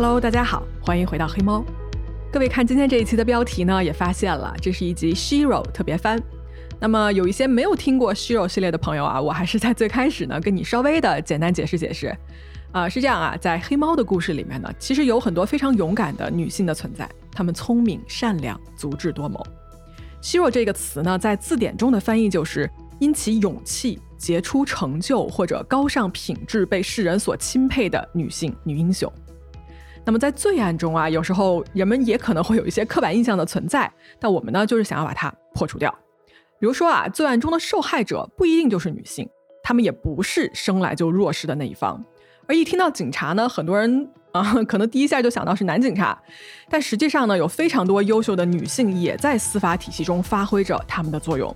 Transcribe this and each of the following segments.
Hello，大家好，欢迎回到黑猫。各位看今天这一期的标题呢，也发现了这是一集 Shiro 特别番。那么有一些没有听过 Shiro 系列的朋友啊，我还是在最开始呢跟你稍微的简单解释解释。啊，是这样啊，在黑猫的故事里面呢，其实有很多非常勇敢的女性的存在，她们聪明、善良、足智多谋。Shiro 这个词呢，在字典中的翻译就是因其勇气、杰出成就或者高尚品质被世人所钦佩的女性女英雄。那么在罪案中啊，有时候人们也可能会有一些刻板印象的存在，但我们呢，就是想要把它破除掉。比如说啊，罪案中的受害者不一定就是女性，她们也不是生来就弱势的那一方。而一听到警察呢，很多人啊，可能第一下就想到是男警察，但实际上呢，有非常多优秀的女性也在司法体系中发挥着他们的作用。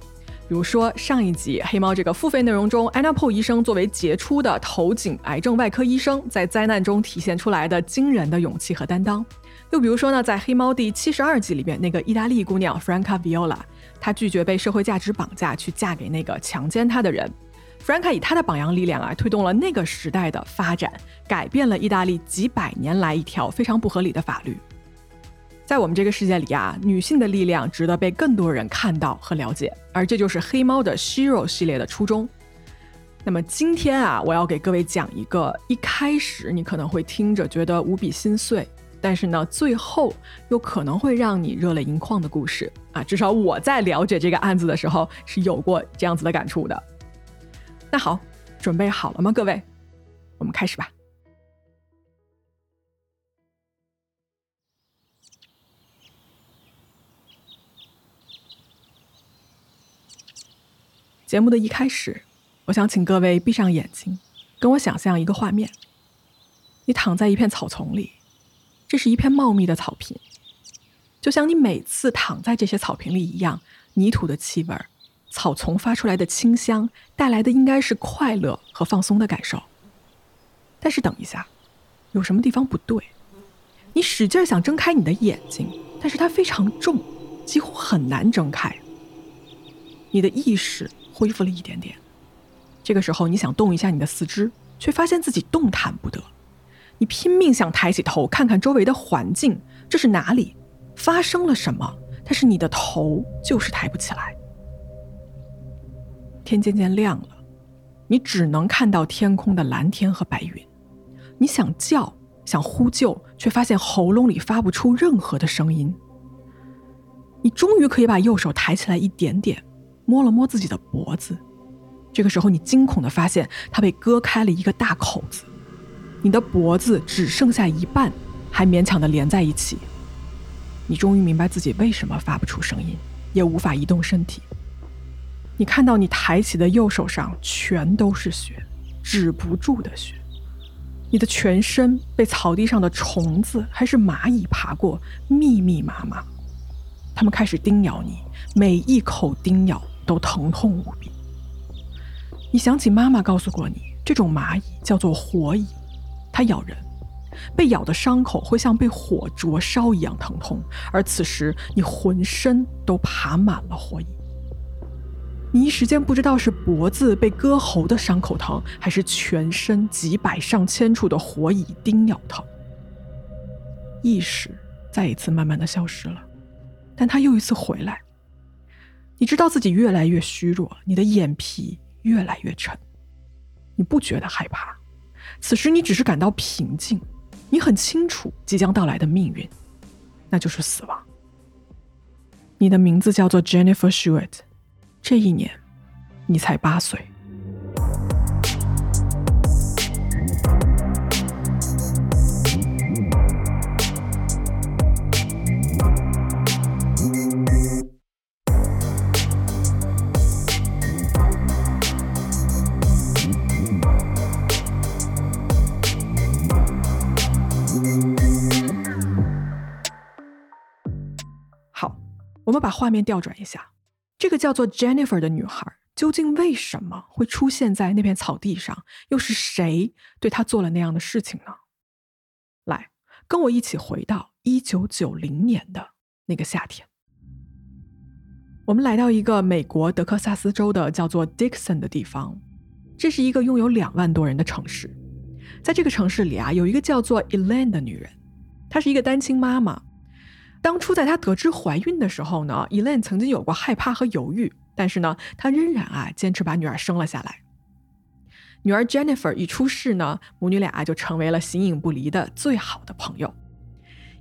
比如说上一集黑猫这个付费内容中，安娜· o 医生作为杰出的头颈癌症外科医生，在灾难中体现出来的惊人的勇气和担当。又比如说呢，在黑猫第七十二集里面，那个意大利姑娘 Franca Viola，她拒绝被社会价值绑架，去嫁给那个强奸她的人。Franca 以她的榜样力量啊，推动了那个时代的发展，改变了意大利几百年来一条非常不合理的法律。在我们这个世界里啊，女性的力量值得被更多人看到和了解，而这就是黑猫的 Shiro 系列的初衷。那么今天啊，我要给各位讲一个一开始你可能会听着觉得无比心碎，但是呢，最后又可能会让你热泪盈眶的故事啊。至少我在了解这个案子的时候是有过这样子的感触的。那好，准备好了吗，各位？我们开始吧。节目的一开始，我想请各位闭上眼睛，跟我想象一个画面：你躺在一片草丛里，这是一片茂密的草坪，就像你每次躺在这些草坪里一样，泥土的气味、草丛发出来的清香，带来的应该是快乐和放松的感受。但是等一下，有什么地方不对？你使劲想睁开你的眼睛，但是它非常重，几乎很难睁开。你的意识。恢复了一点点，这个时候你想动一下你的四肢，却发现自己动弹不得。你拼命想抬起头看看周围的环境，这是哪里？发生了什么？但是你的头就是抬不起来。天渐渐亮了，你只能看到天空的蓝天和白云。你想叫，想呼救，却发现喉咙里发不出任何的声音。你终于可以把右手抬起来一点点。摸了摸自己的脖子，这个时候你惊恐的发现它被割开了一个大口子，你的脖子只剩下一半，还勉强的连在一起。你终于明白自己为什么发不出声音，也无法移动身体。你看到你抬起的右手上全都是血，止不住的血。你的全身被草地上的虫子还是蚂蚁爬过，密密麻麻，它们开始叮咬你，每一口叮咬。都疼痛无比。你想起妈妈告诉过你，这种蚂蚁叫做火蚁，它咬人，被咬的伤口会像被火灼烧一样疼痛，而此时你浑身都爬满了火蚁。你一时间不知道是脖子被割喉的伤口疼，还是全身几百上千处的火蚁叮咬疼。意识再一次慢慢的消失了，但它又一次回来。你知道自己越来越虚弱，你的眼皮越来越沉，你不觉得害怕，此时你只是感到平静，你很清楚即将到来的命运，那就是死亡。你的名字叫做 Jennifer Shuett，这一年，你才八岁。把画面调转一下，这个叫做 Jennifer 的女孩究竟为什么会出现在那片草地上？又是谁对她做了那样的事情呢？来，跟我一起回到一九九零年的那个夏天。我们来到一个美国德克萨斯州的叫做 Dixon 的地方，这是一个拥有两万多人的城市。在这个城市里啊，有一个叫做 Elaine 的女人，她是一个单亲妈妈。当初在她得知怀孕的时候呢，Elaine 曾经有过害怕和犹豫，但是呢，她仍然啊坚持把女儿生了下来。女儿 Jennifer 一出世呢，母女俩就成为了形影不离的最好的朋友。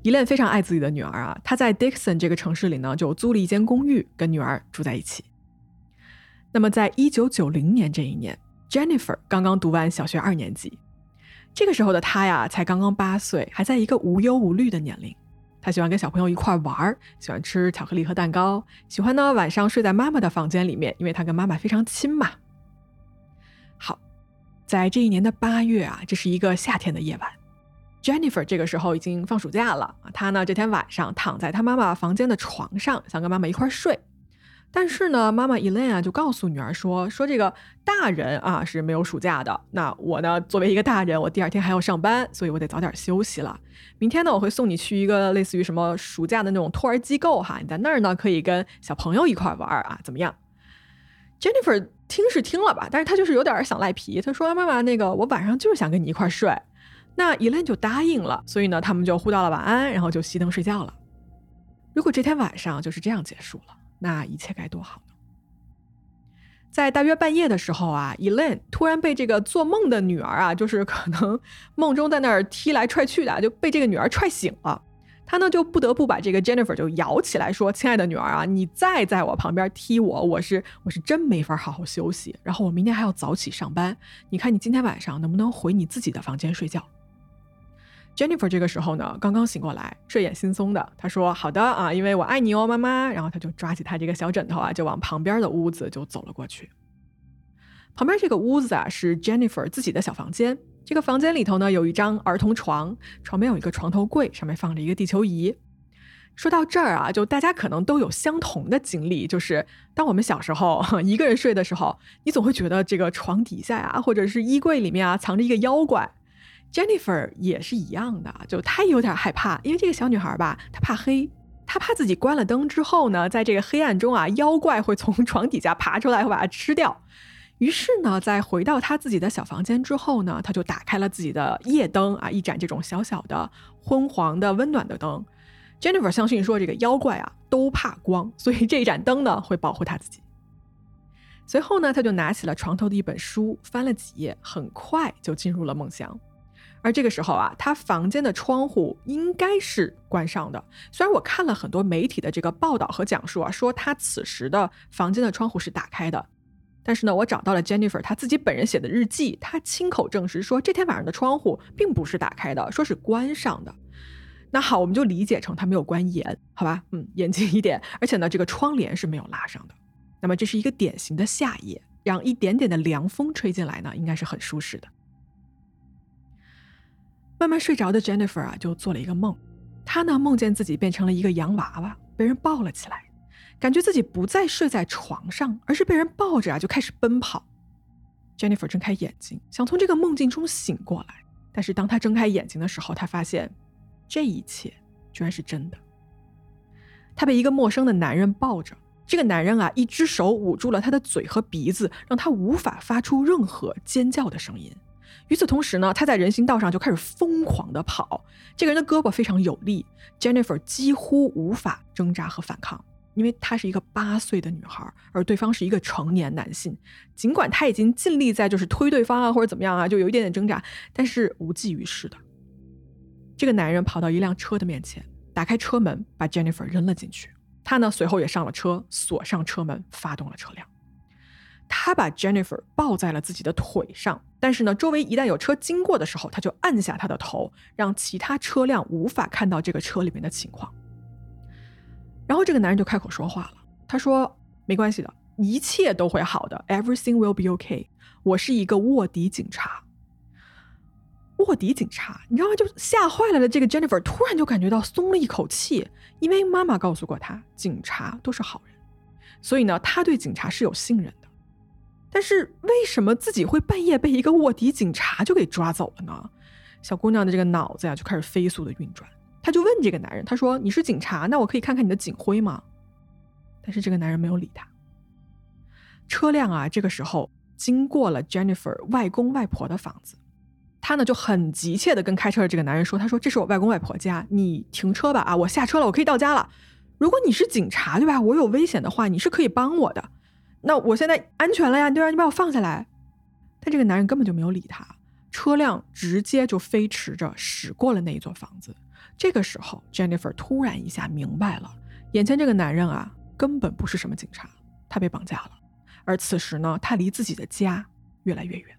Elen 非常爱自己的女儿啊，她在 Dixon 这个城市里呢，就租了一间公寓跟女儿住在一起。那么，在一九九零年这一年，Jennifer 刚刚读完小学二年级，这个时候的她呀，才刚刚八岁，还在一个无忧无虑的年龄。他喜欢跟小朋友一块玩儿，喜欢吃巧克力和蛋糕，喜欢呢晚上睡在妈妈的房间里面，因为他跟妈妈非常亲嘛。好，在这一年的八月啊，这是一个夏天的夜晚。Jennifer 这个时候已经放暑假了，她呢这天晚上躺在她妈妈房间的床上，想跟妈妈一块睡。但是呢，妈妈 Elaine 啊就告诉女儿说：“说这个大人啊是没有暑假的。那我呢作为一个大人，我第二天还要上班，所以我得早点休息了。明天呢，我会送你去一个类似于什么暑假的那种托儿机构哈，你在那儿呢可以跟小朋友一块玩啊，怎么样？”Jennifer 听是听了吧，但是她就是有点想赖皮。她说：“妈妈，那个我晚上就是想跟你一块睡。”那 Elaine 就答应了，所以呢，他们就互道了晚安，然后就熄灯睡觉了。如果这天晚上就是这样结束了。那一切该多好呢！在大约半夜的时候啊，Elaine 突然被这个做梦的女儿啊，就是可能梦中在那儿踢来踹去的，就被这个女儿踹醒了。她呢就不得不把这个 Jennifer 就摇起来，说：“亲爱的女儿啊，你再在我旁边踢我，我是我是真没法好好休息。然后我明天还要早起上班，你看你今天晚上能不能回你自己的房间睡觉？” Jennifer 这个时候呢，刚刚醒过来，睡眼惺忪的。她说：“好的啊，因为我爱你哦，妈妈。”然后她就抓起她这个小枕头啊，就往旁边的屋子就走了过去。旁边这个屋子啊，是 Jennifer 自己的小房间。这个房间里头呢，有一张儿童床，床边有一个床头柜，上面放着一个地球仪。说到这儿啊，就大家可能都有相同的经历，就是当我们小时候 一个人睡的时候，你总会觉得这个床底下呀，或者是衣柜里面啊，藏着一个妖怪。Jennifer 也是一样的，就她有点害怕，因为这个小女孩吧，她怕黑，她怕自己关了灯之后呢，在这个黑暗中啊，妖怪会从床底下爬出来，会把她吃掉。于是呢，在回到她自己的小房间之后呢，她就打开了自己的夜灯啊，一盏这种小小的昏黄的温暖的灯。Jennifer 相信说，这个妖怪啊都怕光，所以这盏灯呢会保护她自己。随后呢，她就拿起了床头的一本书，翻了几页，很快就进入了梦乡。而这个时候啊，他房间的窗户应该是关上的。虽然我看了很多媒体的这个报道和讲述啊，说他此时的房间的窗户是打开的，但是呢，我找到了 Jennifer 他自己本人写的日记，他亲口证实说这天晚上的窗户并不是打开的，说是关上的。那好，我们就理解成他没有关严，好吧？嗯，严谨一点。而且呢，这个窗帘是没有拉上的。那么这是一个典型的夏夜，让一点点的凉风吹进来呢，应该是很舒适的。慢慢睡着的 Jennifer 啊，就做了一个梦。她呢，梦见自己变成了一个洋娃娃，被人抱了起来，感觉自己不再睡在床上，而是被人抱着啊，就开始奔跑。Jennifer 睁开眼睛，想从这个梦境中醒过来，但是当她睁开眼睛的时候，她发现这一切居然是真的。她被一个陌生的男人抱着，这个男人啊，一只手捂住了她的嘴和鼻子，让她无法发出任何尖叫的声音。与此同时呢，他在人行道上就开始疯狂的跑。这个人的胳膊非常有力，Jennifer 几乎无法挣扎和反抗，因为她是一个八岁的女孩，而对方是一个成年男性。尽管他已经尽力在就是推对方啊，或者怎么样啊，就有一点点挣扎，但是无济于事的。这个男人跑到一辆车的面前，打开车门，把 Jennifer 扔了进去。他呢，随后也上了车，锁上车门，发动了车辆。他把 Jennifer 抱在了自己的腿上，但是呢，周围一旦有车经过的时候，他就按下他的头，让其他车辆无法看到这个车里面的情况。然后这个男人就开口说话了，他说：“没关系的，一切都会好的，Everything will be okay。我是一个卧底警察。卧底警察，你知道吗？就吓坏了的这个 Jennifer 突然就感觉到松了一口气，因为妈妈告诉过他，警察都是好人，所以呢，他对警察是有信任的。”但是为什么自己会半夜被一个卧底警察就给抓走了呢？小姑娘的这个脑子呀就开始飞速的运转，她就问这个男人：“她说你是警察，那我可以看看你的警徽吗？”但是这个男人没有理她。车辆啊，这个时候经过了 Jennifer 外公外婆的房子，她呢就很急切的跟开车的这个男人说：“她说这是我外公外婆家，你停车吧啊，我下车了，我可以到家了。如果你是警察对吧？我有危险的话，你是可以帮我的。那我现在安全了呀，对吧？你把我放下来。”但这个男人根本就没有理他，车辆直接就飞驰着驶过了那一座房子。这个时候，Jennifer 突然一下明白了，眼前这个男人啊，根本不是什么警察，他被绑架了。而此时呢，他离自己的家越来越远。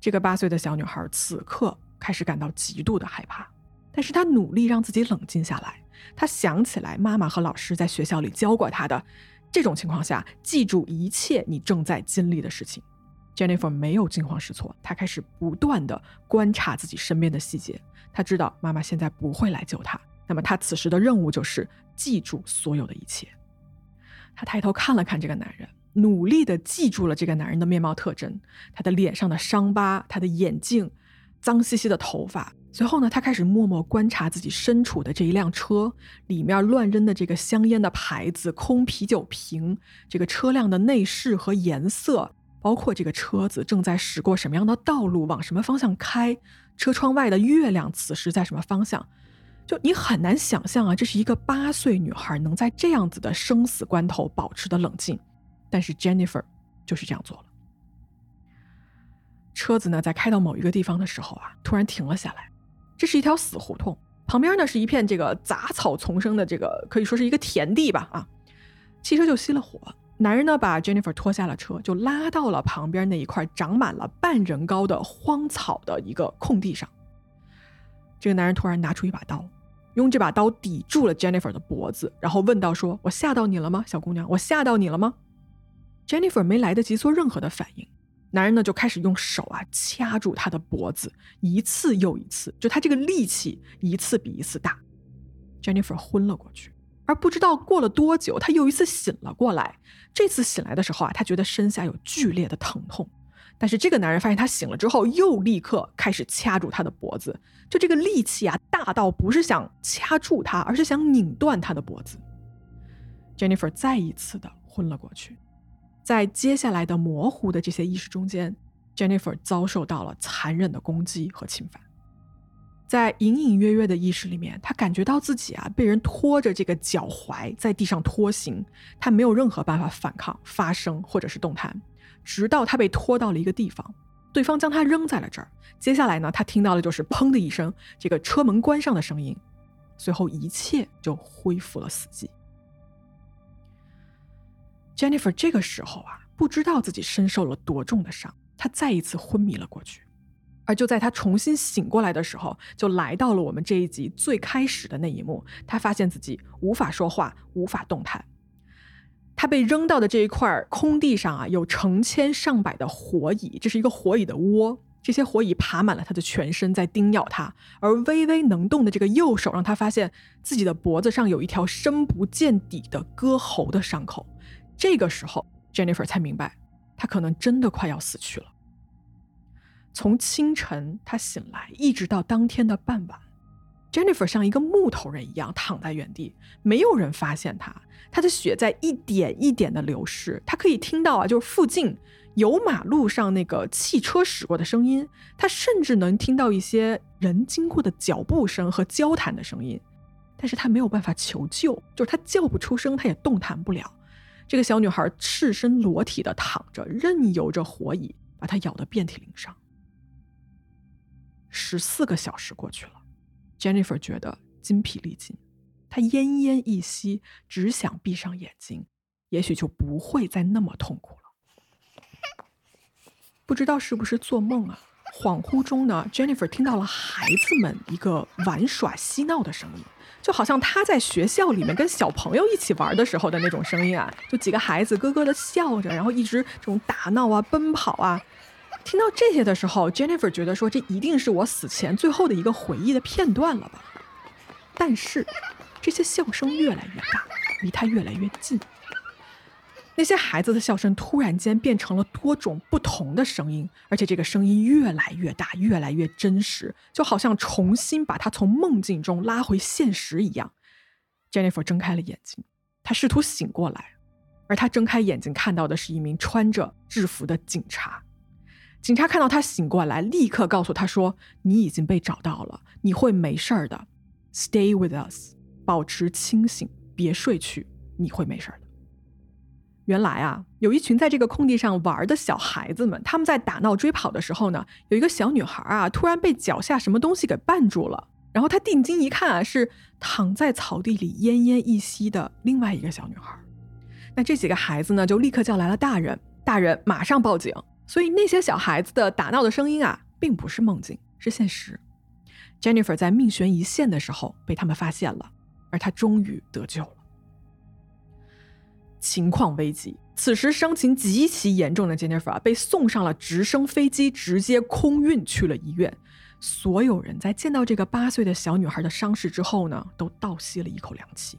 这个八岁的小女孩此刻开始感到极度的害怕，但是她努力让自己冷静下来。她想起来妈妈和老师在学校里教过她的，这种情况下记住一切你正在经历的事情。Jennifer 没有惊慌失措，她开始不断的观察自己身边的细节。她知道妈妈现在不会来救她，那么她此时的任务就是记住所有的一切。她抬头看了看这个男人。努力的记住了这个男人的面貌特征，他的脸上的伤疤，他的眼镜，脏兮兮的头发。随后呢，他开始默默观察自己身处的这一辆车里面乱扔的这个香烟的牌子、空啤酒瓶，这个车辆的内饰和颜色，包括这个车子正在驶过什么样的道路，往什么方向开，车窗外的月亮此时在什么方向。就你很难想象啊，这是一个八岁女孩能在这样子的生死关头保持的冷静。但是 Jennifer 就是这样做了。车子呢，在开到某一个地方的时候啊，突然停了下来。这是一条死胡同，旁边呢是一片这个杂草丛生的这个可以说是一个田地吧啊。汽车就熄了火，男人呢把 Jennifer 拖下了车，就拉到了旁边那一块长满了半人高的荒草的一个空地上。这个男人突然拿出一把刀，用这把刀抵住了 Jennifer 的脖子，然后问道：“说我吓到你了吗，小姑娘？我吓到你了吗？” Jennifer 没来得及做任何的反应，男人呢就开始用手啊掐住她的脖子，一次又一次，就他这个力气一次比一次大。Jennifer 昏了过去，而不知道过了多久，他又一次醒了过来。这次醒来的时候啊，他觉得身下有剧烈的疼痛，但是这个男人发现他醒了之后，又立刻开始掐住他的脖子，就这个力气啊大到不是想掐住他，而是想拧断他的脖子。Jennifer 再一次的昏了过去。在接下来的模糊的这些意识中间，Jennifer 遭受到了残忍的攻击和侵犯。在隐隐约约的意识里面，他感觉到自己啊被人拖着这个脚踝在地上拖行，他没有任何办法反抗、发声或者是动弹，直到他被拖到了一个地方，对方将他扔在了这儿。接下来呢，他听到的就是砰的一声，这个车门关上的声音，随后一切就恢复了死寂。Jennifer 这个时候啊，不知道自己身受了多重的伤，她再一次昏迷了过去。而就在她重新醒过来的时候，就来到了我们这一集最开始的那一幕。她发现自己无法说话，无法动弹。她被扔到的这一块空地上啊，有成千上百的火蚁，这是一个火蚁的窝。这些火蚁爬满了她的全身，在叮咬她。而微微能动的这个右手，让她发现自己的脖子上有一条深不见底的割喉的伤口。这个时候，Jennifer 才明白，她可能真的快要死去了。从清晨她醒来，一直到当天的傍晚，Jennifer 像一个木头人一样躺在原地，没有人发现她。她的血在一点一点的流失，她可以听到啊，就是附近有马路上那个汽车驶过的声音，她甚至能听到一些人经过的脚步声和交谈的声音，但是她没有办法求救，就是她叫不出声，她也动弹不了。这个小女孩赤身裸体的躺着，任由着火蚁把她咬得遍体鳞伤。十四个小时过去了，Jennifer 觉得筋疲力尽，她奄奄一息，只想闭上眼睛，也许就不会再那么痛苦了。不知道是不是做梦啊？恍惚中呢，Jennifer 听到了孩子们一个玩耍嬉闹的声音。就好像他在学校里面跟小朋友一起玩的时候的那种声音啊，就几个孩子咯咯的笑着，然后一直这种打闹啊、奔跑啊。听到这些的时候，Jennifer 觉得说这一定是我死前最后的一个回忆的片段了吧。但是，这些笑声越来越大，离他越来越近。那些孩子的笑声突然间变成了多种不同的声音，而且这个声音越来越大，越来越真实，就好像重新把他从梦境中拉回现实一样。Jennifer 睁开了眼睛，他试图醒过来，而他睁开眼睛看到的是一名穿着制服的警察。警察看到他醒过来，立刻告诉他说：“你已经被找到了，你会没事儿的。Stay with us，保持清醒，别睡去，你会没事儿的。”原来啊，有一群在这个空地上玩的小孩子们，他们在打闹追跑的时候呢，有一个小女孩啊，突然被脚下什么东西给绊住了。然后她定睛一看啊，是躺在草地里奄奄一息的另外一个小女孩。那这几个孩子呢，就立刻叫来了大人，大人马上报警。所以那些小孩子的打闹的声音啊，并不是梦境，是现实。Jennifer 在命悬一线的时候被他们发现了，而她终于得救了。情况危急，此时伤情极其严重的 Jennifer 被送上了直升飞机，直接空运去了医院。所有人在见到这个八岁的小女孩的伤势之后呢，都倒吸了一口凉气。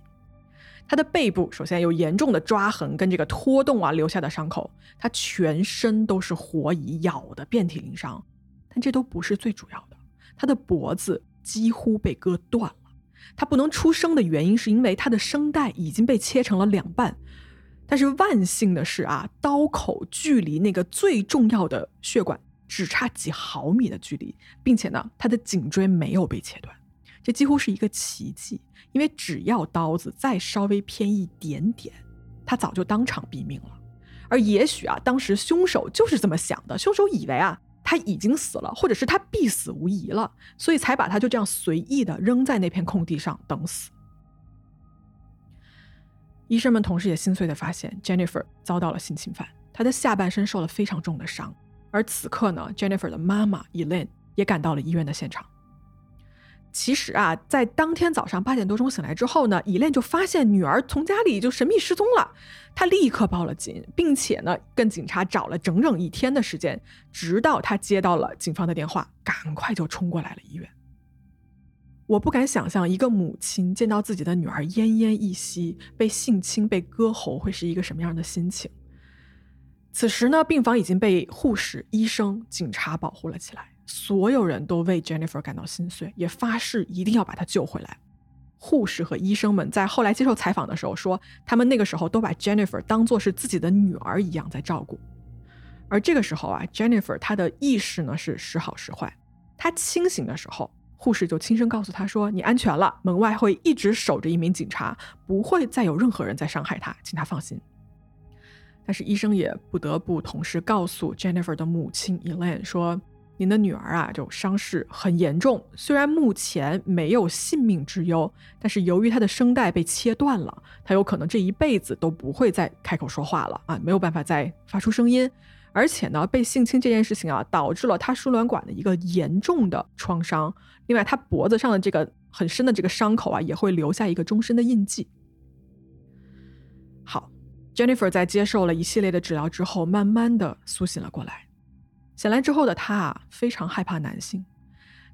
他的背部首先有严重的抓痕跟这个拖动啊留下的伤口，他全身都是火蚁咬的遍体鳞伤，但这都不是最主要的，他的脖子几乎被割断了。他不能出声的原因是因为他的声带已经被切成了两半，但是万幸的是啊，刀口距离那个最重要的血管只差几毫米的距离，并且呢，他的颈椎没有被切断。这几乎是一个奇迹，因为只要刀子再稍微偏一点点，他早就当场毙命了。而也许啊，当时凶手就是这么想的，凶手以为啊他已经死了，或者是他必死无疑了，所以才把他就这样随意的扔在那片空地上等死。医生们同时也心碎的发现，Jennifer 遭到了性侵犯，她的下半身受了非常重的伤。而此刻呢，Jennifer 的妈妈 Elaine 也赶到了医院的现场。其实啊，在当天早上八点多钟醒来之后呢，伊莲就发现女儿从家里就神秘失踪了。她立刻报了警，并且呢，跟警察找了整整一天的时间，直到她接到了警方的电话，赶快就冲过来了医院。我不敢想象，一个母亲见到自己的女儿奄奄一息、被性侵、被割喉，会是一个什么样的心情。此时呢，病房已经被护士、医生、警察保护了起来。所有人都为 Jennifer 感到心碎，也发誓一定要把她救回来。护士和医生们在后来接受采访的时候说，他们那个时候都把 Jennifer 当作是自己的女儿一样在照顾。而这个时候啊，Jennifer 她的意识呢是时好时坏。她清醒的时候，护士就轻声告诉她说：“你安全了，门外会一直守着一名警察，不会再有任何人再伤害她，请她放心。”但是医生也不得不同时告诉 Jennifer 的母亲 Elaine 说。您的女儿啊，就伤势很严重，虽然目前没有性命之忧，但是由于她的声带被切断了，她有可能这一辈子都不会再开口说话了啊，没有办法再发出声音。而且呢，被性侵这件事情啊，导致了她输卵管的一个严重的创伤。另外，她脖子上的这个很深的这个伤口啊，也会留下一个终身的印记。好，Jennifer 在接受了一系列的治疗之后，慢慢的苏醒了过来。醒来之后的她啊，非常害怕男性，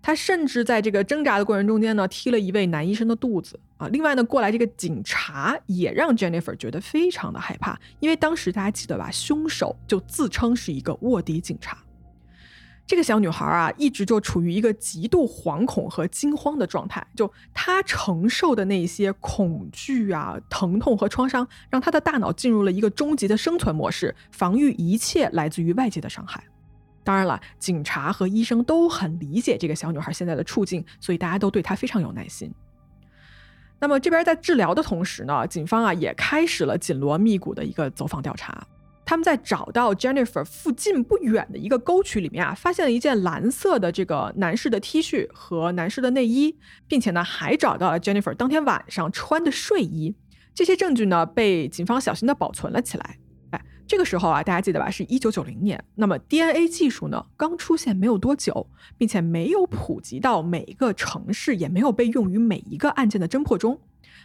他甚至在这个挣扎的过程中间呢，踢了一位男医生的肚子啊。另外呢，过来这个警察也让 Jennifer 觉得非常的害怕，因为当时大家记得吧，凶手就自称是一个卧底警察。这个小女孩啊，一直就处于一个极度惶恐和惊慌的状态，就她承受的那些恐惧啊、疼痛和创伤，让她的大脑进入了一个终极的生存模式，防御一切来自于外界的伤害。当然了，警察和医生都很理解这个小女孩现在的处境，所以大家都对她非常有耐心。那么这边在治疗的同时呢，警方啊也开始了紧锣密鼓的一个走访调查。他们在找到 Jennifer 附近不远的一个沟渠里面啊，发现了一件蓝色的这个男士的 T 恤和男士的内衣，并且呢还找到了 Jennifer 当天晚上穿的睡衣。这些证据呢被警方小心的保存了起来。这个时候啊，大家记得吧？是一九九零年。那么 DNA 技术呢，刚出现没有多久，并且没有普及到每一个城市，也没有被用于每一个案件的侦破中。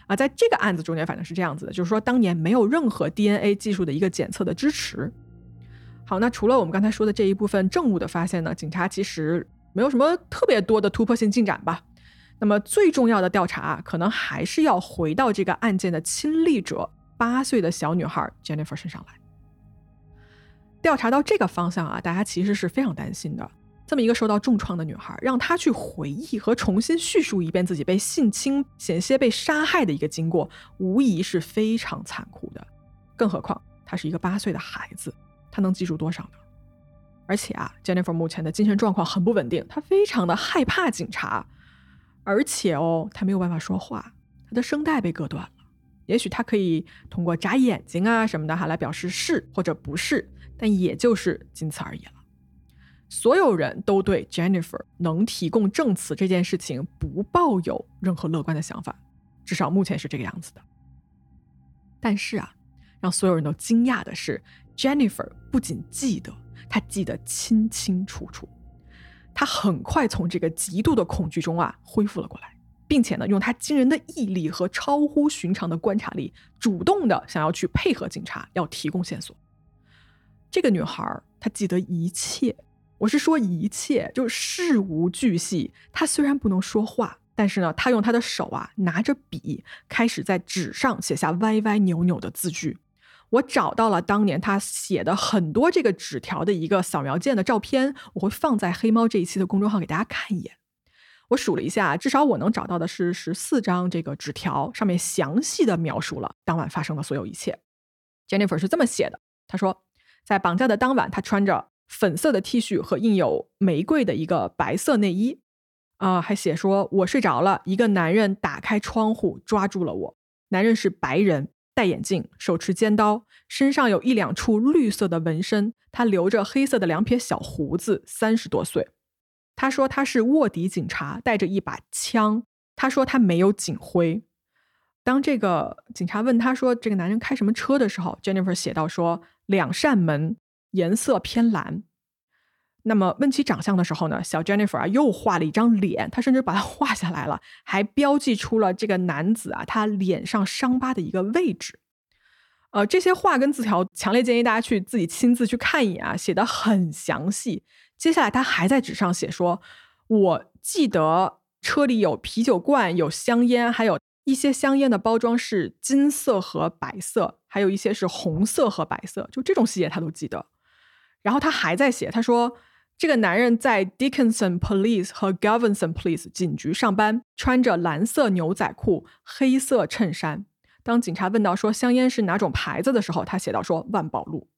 啊，在这个案子中间，反正是这样子的，就是说当年没有任何 DNA 技术的一个检测的支持。好，那除了我们刚才说的这一部分证物的发现呢，警察其实没有什么特别多的突破性进展吧。那么最重要的调查，可能还是要回到这个案件的亲历者八岁的小女孩 Jennifer 身上来。调查到这个方向啊，大家其实是非常担心的。这么一个受到重创的女孩，让她去回忆和重新叙述一遍自己被性侵、险些被杀害的一个经过，无疑是非常残酷的。更何况她是一个八岁的孩子，她能记住多少呢？而且啊，Jennifer 目前的精神状况很不稳定，她非常的害怕警察，而且哦，她没有办法说话，她的声带被割断。也许他可以通过眨眼睛啊什么的哈来表示是或者不是，但也就是仅此而已了。所有人都对 Jennifer 能提供证词这件事情不抱有任何乐观的想法，至少目前是这个样子的。但是啊，让所有人都惊讶的是，Jennifer 不仅记得。她记得清清楚楚，她很快从这个极度的恐惧中啊恢复了过来，并且呢，用他惊人的毅力和超乎寻常的观察力，主动的想要去配合警察，要提供线索。这个女孩她记得一切，我是说一切，就事无巨细。她虽然不能说话，但是呢，她用她的手啊拿着笔，开始在纸上写下歪歪扭扭的字句。我找到了当年他写的很多这个纸条的一个扫描件的照片，我会放在黑猫这一期的公众号给大家看一眼。我数了一下，至少我能找到的是十四张这个纸条，上面详细的描述了当晚发生的所有一切。Jennifer 是这么写的：他说，在绑架的当晚，他穿着粉色的 T 恤和印有玫瑰的一个白色内衣，啊，还写说我睡着了，一个男人打开窗户抓住了我，男人是白人。戴眼镜，手持尖刀，身上有一两处绿色的纹身。他留着黑色的两撇小胡子，三十多岁。他说他是卧底警察，带着一把枪。他说他没有警徽。当这个警察问他说这个男人开什么车的时候，Jennifer 写道说两扇门，颜色偏蓝。那么问起长相的时候呢，小 Jennifer 啊又画了一张脸，他甚至把它画下来了，还标记出了这个男子啊他脸上伤疤的一个位置。呃，这些画跟字条，强烈建议大家去自己亲自去看一眼啊，写的很详细。接下来他还在纸上写说，我记得车里有啤酒罐、有香烟，还有一些香烟的包装是金色和白色，还有一些是红色和白色，就这种细节他都记得。然后他还在写，他说。这个男人在 Dickinson Police 和 Galveston Police 警局上班，穿着蓝色牛仔裤、黑色衬衫。当警察问到说香烟是哪种牌子的时候，他写道说万宝路。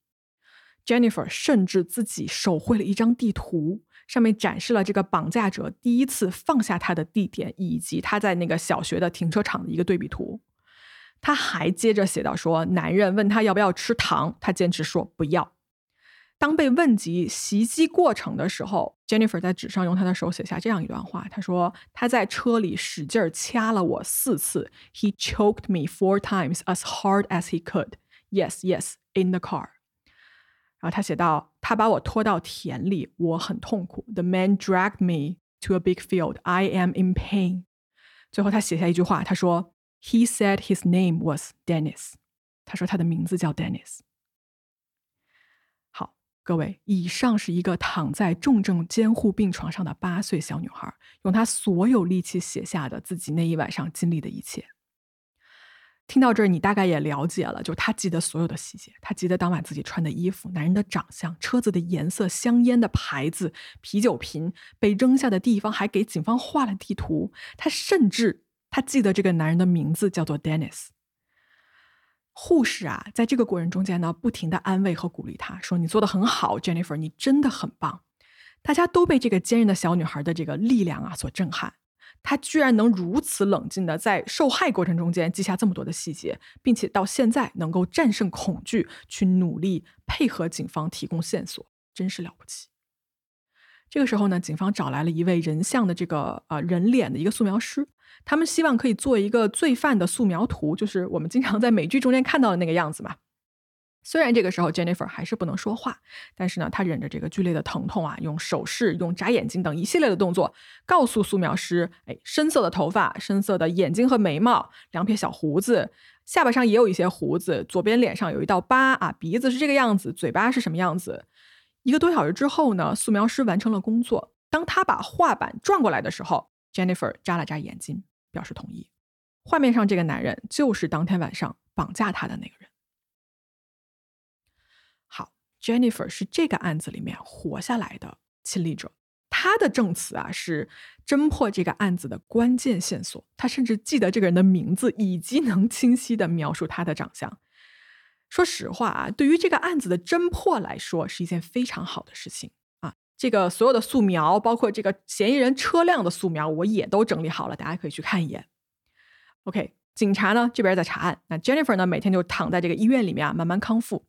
Jennifer 甚至自己手绘了一张地图，上面展示了这个绑架者第一次放下他的地点，以及他在那个小学的停车场的一个对比图。他还接着写道说，男人问他要不要吃糖，他坚持说不要。当被问及袭击过程的时候，Jennifer 在纸上用她的手写下这样一段话：“她说他在车里使劲掐了我四次，He choked me four times as hard as he could. Yes, yes, in the car。”然后他写到：“他把我拖到田里，我很痛苦。The man dragged me to a big field. I am in pain。”最后他写下一句话，他说：“He said his name was Dennis。”他说他的名字叫 Dennis。好各位，以上是一个躺在重症监护病床上的八岁小女孩，用她所有力气写下的自己那一晚上经历的一切。听到这儿，你大概也了解了，就他记得所有的细节，他记得当晚自己穿的衣服、男人的长相、车子的颜色、香烟的牌子、啤酒瓶被扔下的地方，还给警方画了地图。他甚至他记得这个男人的名字叫做 Dennis。护士啊，在这个过程中间呢，不停的安慰和鼓励他，说：“你做的很好，Jennifer，你真的很棒。”大家都被这个坚韧的小女孩的这个力量啊所震撼。他居然能如此冷静的在受害过程中间记下这么多的细节，并且到现在能够战胜恐惧，去努力配合警方提供线索，真是了不起。这个时候呢，警方找来了一位人像的这个呃人脸的一个素描师。他们希望可以做一个罪犯的素描图，就是我们经常在美剧中间看到的那个样子嘛。虽然这个时候 Jennifer 还是不能说话，但是呢，她忍着这个剧烈的疼痛啊，用手势、用眨眼睛等一系列的动作，告诉素描师：哎，深色的头发、深色的眼睛和眉毛、两撇小胡子，下巴上也有一些胡子，左边脸上有一道疤啊，鼻子是这个样子，嘴巴是什么样子。一个多小时之后呢，素描师完成了工作。当他把画板转过来的时候，Jennifer 眨了眨眼睛。表示同意。画面上这个男人就是当天晚上绑架他的那个人。，Jennifer 是这个案子里面活下来的亲历者，他的证词啊是侦破这个案子的关键线索。他甚至记得这个人的名字，以及能清晰的描述他的长相。说实话啊，对于这个案子的侦破来说，是一件非常好的事情啊。这个所有的素描，包括这个嫌疑人车辆的素描，我也都整理好了，大家可以去看一眼。OK，警察呢这边在查案，那 Jennifer 呢每天就躺在这个医院里面啊，慢慢康复。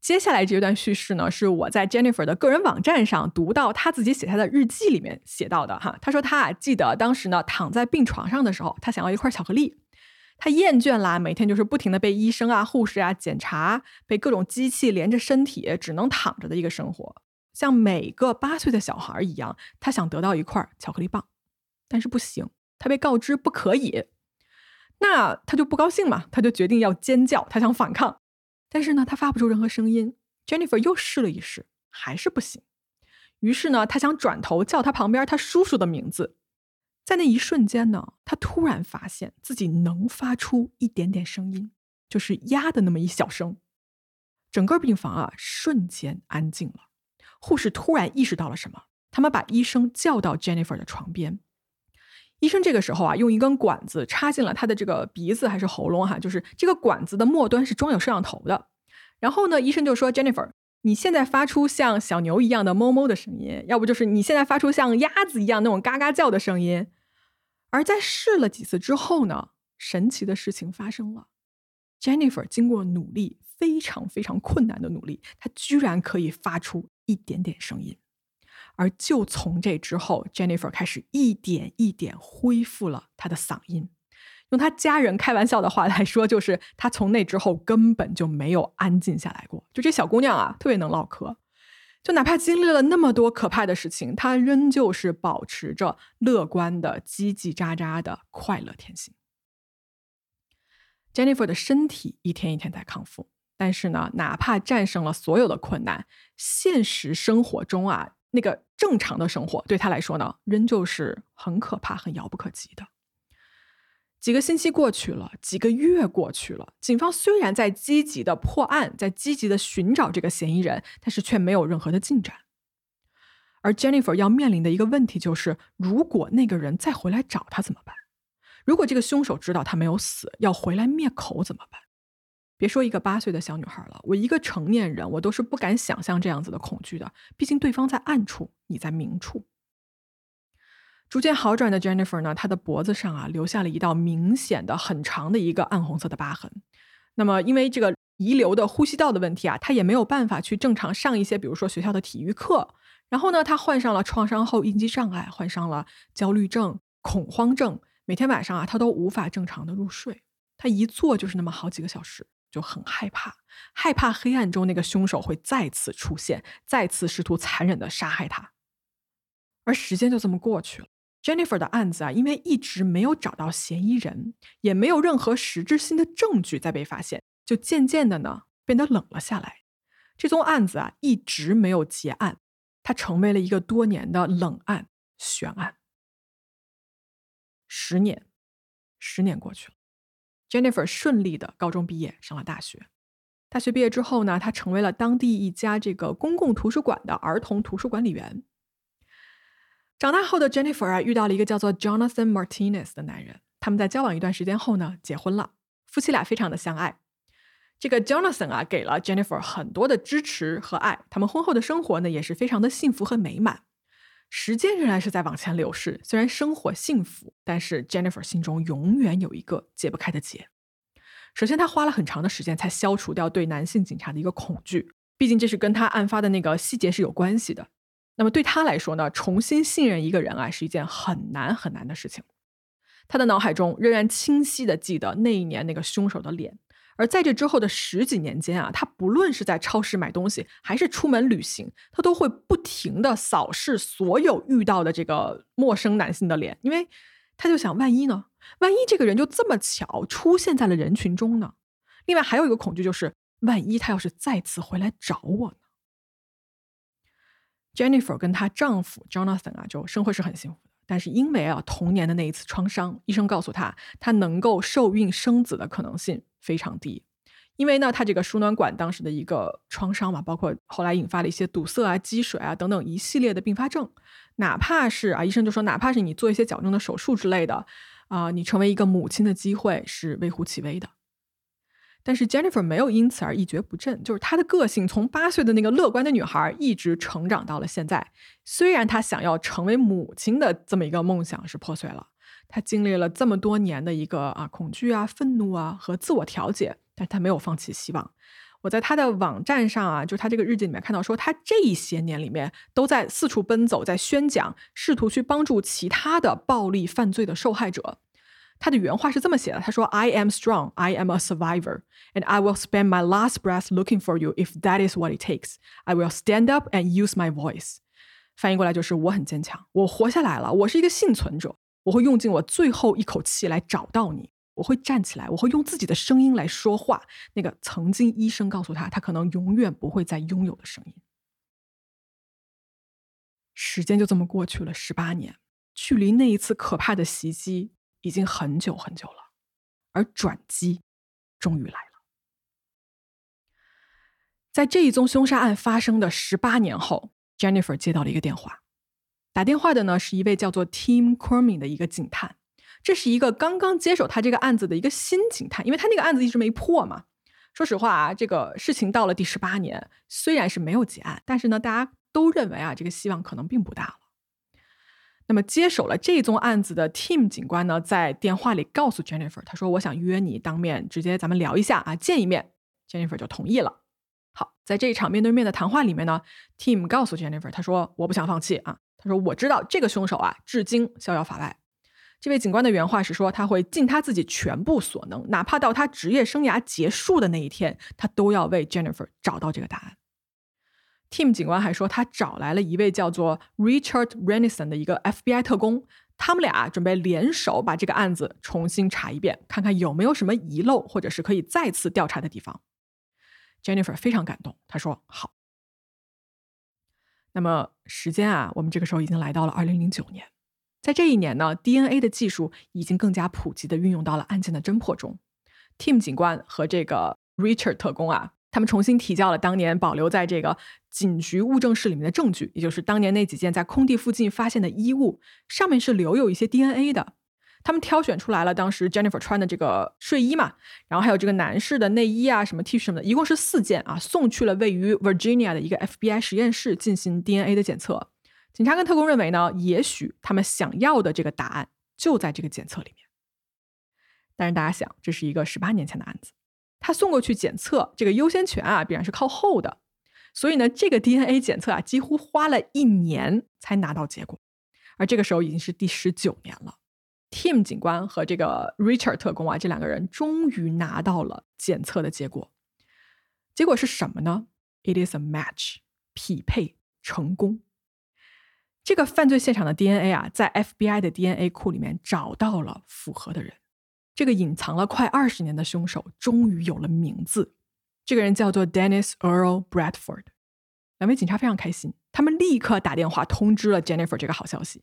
接下来这段叙事呢，是我在 Jennifer 的个人网站上读到他自己写他的日记里面写到的哈。他说他啊记得当时呢躺在病床上的时候，他想要一块巧克力。他厌倦啦，每天就是不停的被医生啊、护士啊检查，被各种机器连着身体，只能躺着的一个生活，像每个八岁的小孩一样。他想得到一块巧克力棒，但是不行，他被告知不可以。那他就不高兴嘛，他就决定要尖叫，他想反抗。但是呢，他发不出任何声音。Jennifer 又试了一试，还是不行。于是呢，他想转头叫他旁边他叔叔的名字。在那一瞬间呢，他突然发现自己能发出一点点声音，就是呀的那么一小声。整个病房啊，瞬间安静了。护士突然意识到了什么，他们把医生叫到 Jennifer 的床边。医生这个时候啊，用一根管子插进了他的这个鼻子还是喉咙哈，就是这个管子的末端是装有摄像头的。然后呢，医生就说：“Jennifer，你现在发出像小牛一样的哞哞的声音，要不就是你现在发出像鸭子一样那种嘎嘎叫的声音。”而在试了几次之后呢，神奇的事情发生了。Jennifer 经过努力，非常非常困难的努力，她居然可以发出一点点声音。而就从这之后，Jennifer 开始一点一点恢复了她的嗓音。用她家人开玩笑的话来说，就是她从那之后根本就没有安静下来过。就这小姑娘啊，特别能唠嗑。就哪怕经历了那么多可怕的事情，她仍旧是保持着乐观的、叽叽喳喳的快乐天性。Jennifer 的身体一天一天在康复，但是呢，哪怕战胜了所有的困难，现实生活中啊。那个正常的生活对他来说呢，仍旧是很可怕、很遥不可及的。几个星期过去了，几个月过去了，警方虽然在积极的破案，在积极的寻找这个嫌疑人，但是却没有任何的进展。而 Jennifer 要面临的一个问题就是，如果那个人再回来找他怎么办？如果这个凶手知道他没有死，要回来灭口怎么办？别说一个八岁的小女孩了，我一个成年人，我都是不敢想象这样子的恐惧的。毕竟对方在暗处，你在明处。逐渐好转的 Jennifer 呢，她的脖子上啊留下了一道明显的、很长的一个暗红色的疤痕。那么，因为这个遗留的呼吸道的问题啊，她也没有办法去正常上一些，比如说学校的体育课。然后呢，她患上了创伤后应激障碍，患上了焦虑症、恐慌症，每天晚上啊，她都无法正常的入睡，她一坐就是那么好几个小时。就很害怕，害怕黑暗中那个凶手会再次出现，再次试图残忍的杀害他。而时间就这么过去了，Jennifer 的案子啊，因为一直没有找到嫌疑人，也没有任何实质性的证据再被发现，就渐渐的呢变得冷了下来。这宗案子啊一直没有结案，它成为了一个多年的冷案悬案。十年，十年过去了。Jennifer 顺利的高中毕业，上了大学。大学毕业之后呢，她成为了当地一家这个公共图书馆的儿童图书管理员。长大后的 Jennifer 啊，遇到了一个叫做 Jonathan Martinez 的男人。他们在交往一段时间后呢，结婚了。夫妻俩非常的相爱。这个 Jonathan 啊，给了 Jennifer 很多的支持和爱。他们婚后的生活呢，也是非常的幸福和美满。时间仍然是在往前流逝，虽然生活幸福，但是 Jennifer 心中永远有一个解不开的结。首先，她花了很长的时间才消除掉对男性警察的一个恐惧，毕竟这是跟她案发的那个细节是有关系的。那么对她来说呢，重新信任一个人啊，是一件很难很难的事情。她的脑海中仍然清晰的记得那一年那个凶手的脸。而在这之后的十几年间啊，他不论是在超市买东西，还是出门旅行，他都会不停的扫视所有遇到的这个陌生男性的脸，因为他就想，万一呢？万一这个人就这么巧出现在了人群中呢？另外还有一个恐惧就是，万一他要是再次回来找我呢？Jennifer 跟她丈夫 Jonathan 啊，就生活是很幸福，但是因为啊童年的那一次创伤，医生告诉她，她能够受孕生子的可能性。非常低，因为呢，他这个输卵管当时的一个创伤嘛，包括后来引发了一些堵塞啊、积水啊等等一系列的并发症。哪怕是啊，医生就说，哪怕是你做一些矫正的手术之类的，啊，你成为一个母亲的机会是微乎其微的。但是 Jennifer 没有因此而一蹶不振，就是她的个性从八岁的那个乐观的女孩一直成长到了现在。虽然她想要成为母亲的这么一个梦想是破碎了，她经历了这么多年的一个啊恐惧啊、愤怒啊和自我调节，但她没有放弃希望。我在她的网站上啊，就她这个日记里面看到说，她这一些年里面都在四处奔走，在宣讲，试图去帮助其他的暴力犯罪的受害者。他的原话是这么写的：“他说，I am strong, I am a survivor, and I will spend my last breath looking for you if that is what it takes. I will stand up and use my voice。”翻译过来就是：我很坚强，我活下来了，我是一个幸存者，我会用尽我最后一口气来找到你，我会站起来，我会用自己的声音来说话。那个曾经医生告诉他，他可能永远不会再拥有的声音。时间就这么过去了十八年，距离那一次可怕的袭击。已经很久很久了，而转机终于来了。在这一宗凶杀案发生的十八年后，Jennifer 接到了一个电话。打电话的呢是一位叫做 Tim Corming 的一个警探，这是一个刚刚接手他这个案子的一个新警探，因为他那个案子一直没破嘛。说实话啊，这个事情到了第十八年，虽然是没有结案，但是呢，大家都认为啊，这个希望可能并不大了。那么接手了这宗案子的 Tim 警官呢，在电话里告诉 Jennifer，他说：“我想约你当面，直接咱们聊一下啊，见一面。”Jennifer 就同意了。好，在这一场面对面的谈话里面呢，Tim 告诉 Jennifer，他说：“我不想放弃啊。”他说：“我知道这个凶手啊，至今逍遥法外。”这位警官的原话是说：“他会尽他自己全部所能，哪怕到他职业生涯结束的那一天，他都要为 Jennifer 找到这个答案。” Tim 警官还说，他找来了一位叫做 Richard Renison 的一个 FBI 特工，他们俩准备联手把这个案子重新查一遍，看看有没有什么遗漏或者是可以再次调查的地方。Jennifer 非常感动，他说：“好。”那么时间啊，我们这个时候已经来到了2009年，在这一年呢，DNA 的技术已经更加普及的运用到了案件的侦破中。Tim 警官和这个 Richard 特工啊。他们重新提交了当年保留在这个警局物证室里面的证据，也就是当年那几件在空地附近发现的衣物，上面是留有一些 DNA 的。他们挑选出来了当时 Jennifer 穿的这个睡衣嘛，然后还有这个男士的内衣啊、什么 T 恤什么的，一共是四件啊，送去了位于 Virginia 的一个 FBI 实验室进行 DNA 的检测。警察跟特工认为呢，也许他们想要的这个答案就在这个检测里面。但是大家想，这是一个十八年前的案子。他送过去检测，这个优先权啊必然是靠后的，所以呢，这个 DNA 检测啊几乎花了一年才拿到结果，而这个时候已经是第十九年了。Tim 警官和这个 Richard 特工啊，这两个人终于拿到了检测的结果，结果是什么呢？It is a match，匹配成功。这个犯罪现场的 DNA 啊，在 FBI 的 DNA 库里面找到了符合的人。这个隐藏了快二十年的凶手终于有了名字，这个人叫做 Dennis Earl Bradford。两位警察非常开心，他们立刻打电话通知了 Jennifer 这个好消息。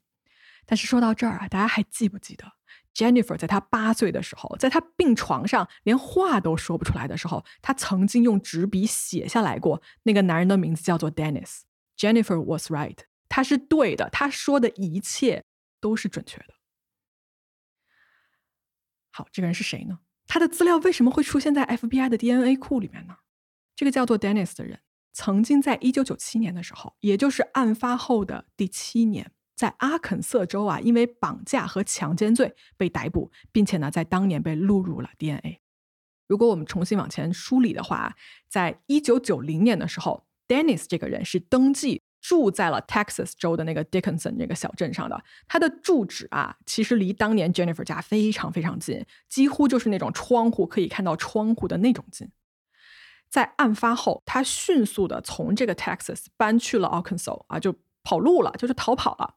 但是说到这儿啊，大家还记不记得 Jennifer 在她八岁的时候，在她病床上连话都说不出来的时候，她曾经用纸笔写下来过那个男人的名字叫做 Dennis。Jennifer was right，她是对的，她说的一切都是准确的。好，这个人是谁呢？他的资料为什么会出现在 FBI 的 DNA 库里面呢？这个叫做 Dennis 的人，曾经在一九九七年的时候，也就是案发后的第七年，在阿肯色州啊，因为绑架和强奸罪被逮捕，并且呢，在当年被录入了 DNA。如果我们重新往前梳理的话，在一九九零年的时候，Dennis 这个人是登记。住在了 Texas 州的那个 Dickinson 那个小镇上的，他的住址啊，其实离当年 Jennifer 家非常非常近，几乎就是那种窗户可以看到窗户的那种近。在案发后，他迅速的从这个 Texas 搬去了 Arkansas 啊，就跑路了，就是逃跑了。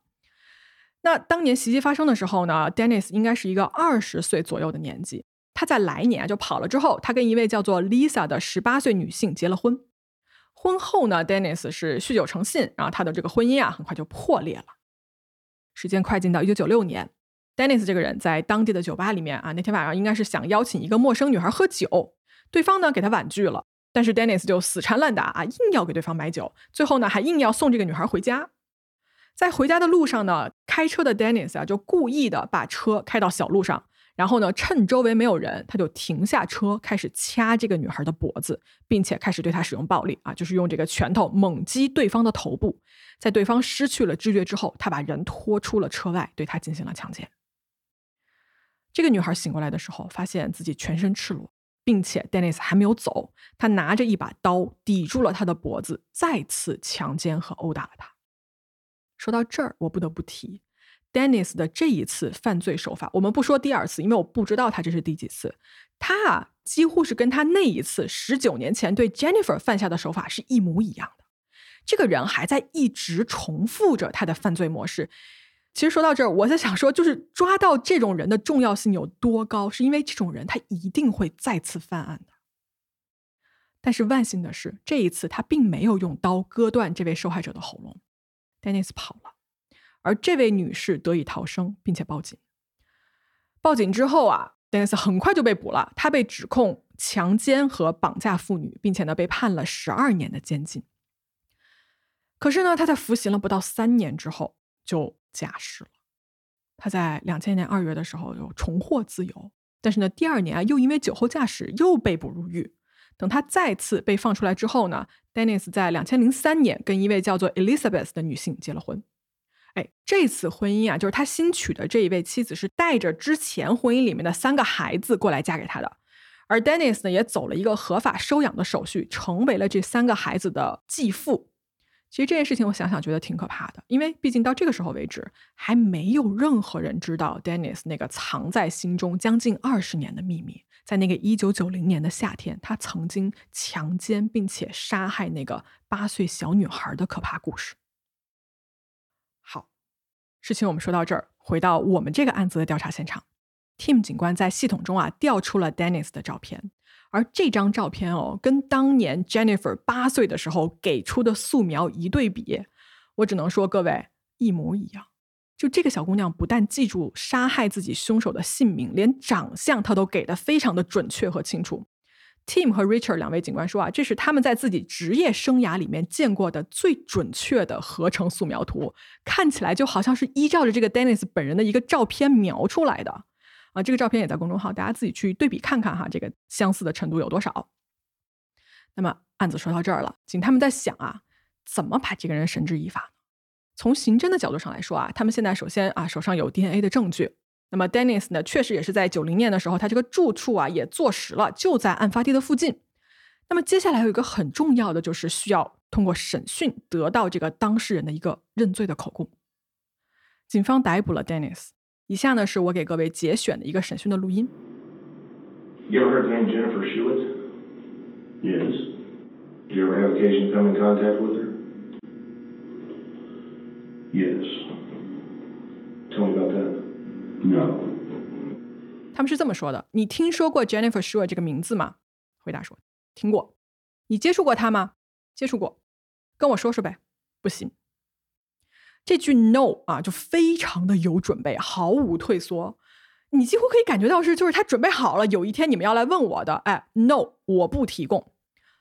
那当年袭击发生的时候呢，Dennis 应该是一个二十岁左右的年纪。他在来年就跑了之后，他跟一位叫做 Lisa 的十八岁女性结了婚。婚后呢，Dennis 是酗酒成性，然后他的这个婚姻啊很快就破裂了。时间快进到一九九六年，Dennis 这个人在当地的酒吧里面啊，那天晚上应该是想邀请一个陌生女孩喝酒，对方呢给他婉拒了，但是 Dennis 就死缠烂打啊，硬要给对方买酒，最后呢还硬要送这个女孩回家。在回家的路上呢，开车的 Dennis 啊就故意的把车开到小路上，然后呢，趁周围没有人，他就停下车，开始掐这个女孩的脖子，并且开始对她使用暴力啊，就是用这个拳头猛击对方的头部。在对方失去了知觉之后，他把人拖出了车外，对她进行了强奸。这个女孩醒过来的时候，发现自己全身赤裸，并且 Dennis 还没有走，他拿着一把刀抵住了她的脖子，再次强奸和殴打了她。说到这儿，我不得不提。Dennis 的这一次犯罪手法，我们不说第二次，因为我不知道他这是第几次。他啊，几乎是跟他那一次十九年前对 Jennifer 犯下的手法是一模一样的。这个人还在一直重复着他的犯罪模式。其实说到这儿，我在想说，就是抓到这种人的重要性有多高，是因为这种人他一定会再次犯案的。但是万幸的是，这一次他并没有用刀割断这位受害者的喉咙，Dennis 跑了。而这位女士得以逃生，并且报警。报警之后啊，Dennis 很快就被捕了。他被指控强奸和绑架妇女，并且呢被判了十二年的监禁。可是呢，他在服刑了不到三年之后就假释了。他在两千年二月的时候又重获自由，但是呢，第二年啊又因为酒后驾驶又被捕入狱。等他再次被放出来之后呢，Dennis 在两千零三年跟一位叫做 Elizabeth 的女性结了婚。哎，这次婚姻啊，就是他新娶的这一位妻子是带着之前婚姻里面的三个孩子过来嫁给他的，而 Dennis 呢也走了一个合法收养的手续，成为了这三个孩子的继父。其实这件事情我想想觉得挺可怕的，因为毕竟到这个时候为止，还没有任何人知道 Dennis 那个藏在心中将近二十年的秘密，在那个一九九零年的夏天，他曾经强奸并且杀害那个八岁小女孩的可怕故事。事情我们说到这儿，回到我们这个案子的调查现场，Tim 警官在系统中啊调出了 Dennis 的照片，而这张照片哦，跟当年 Jennifer 八岁的时候给出的素描一对比，我只能说各位一模一样。就这个小姑娘不但记住杀害自己凶手的姓名，连长相她都给的非常的准确和清楚。Tim 和 Richard 两位警官说啊，这是他们在自己职业生涯里面见过的最准确的合成素描图，看起来就好像是依照着这个 Dennis 本人的一个照片描出来的啊。这个照片也在公众号，大家自己去对比看看哈，这个相似的程度有多少。那么案子说到这儿了，警他们在想啊，怎么把这个人绳之以法？从刑侦的角度上来说啊，他们现在首先啊手上有 DNA 的证据。那么，Dennis 呢，确实也是在九零年的时候，他这个住处啊也坐实了，就在案发地的附近。那么接下来有一个很重要的，就是需要通过审讯得到这个当事人的一个认罪的口供。警方逮捕了 Dennis，以下呢是我给各位节选的一个审讯的录音。You ever heard the name Jennifer Schuett? Yes. Did you ever have occasion to come in contact with her? Yes. Tell me about that. 他们是这么说的：“你听说过 Jennifer Shure 这个名字吗？”回答说：“听过。”你接触过他吗？接触过。跟我说说呗。不行。这句 “no” 啊，就非常的有准备，毫无退缩。你几乎可以感觉到是，就是他准备好了，有一天你们要来问我的。哎，“no”，我不提供。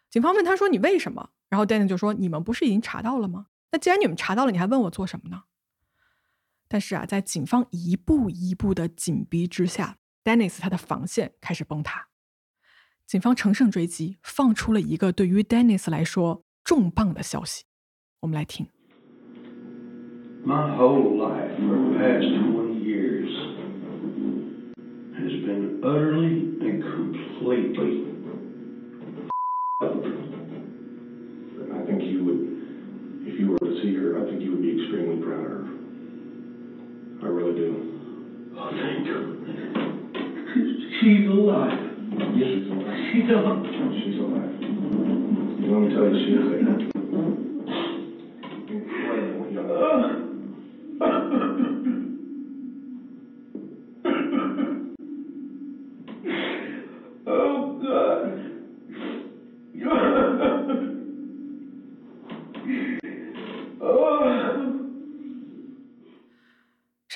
警方问他说：“你为什么？”然后 Danny 就说：“你们不是已经查到了吗？那既然你们查到了，你还问我做什么呢？”但是啊，在警方一步一步的紧逼之下，Dennis 他的防线开始崩塌。警方乘胜追击，放出了一个对于 Dennis 来说重磅的消息。我们来听。My whole life for the past twenty years has been utterly and completely. I think you would, if you were to see her, I think you would be extremely proud of her. I really do. Oh, thank God. She's alive. Yes, she's alive. She's alive. She's alive. Let me tell you, she is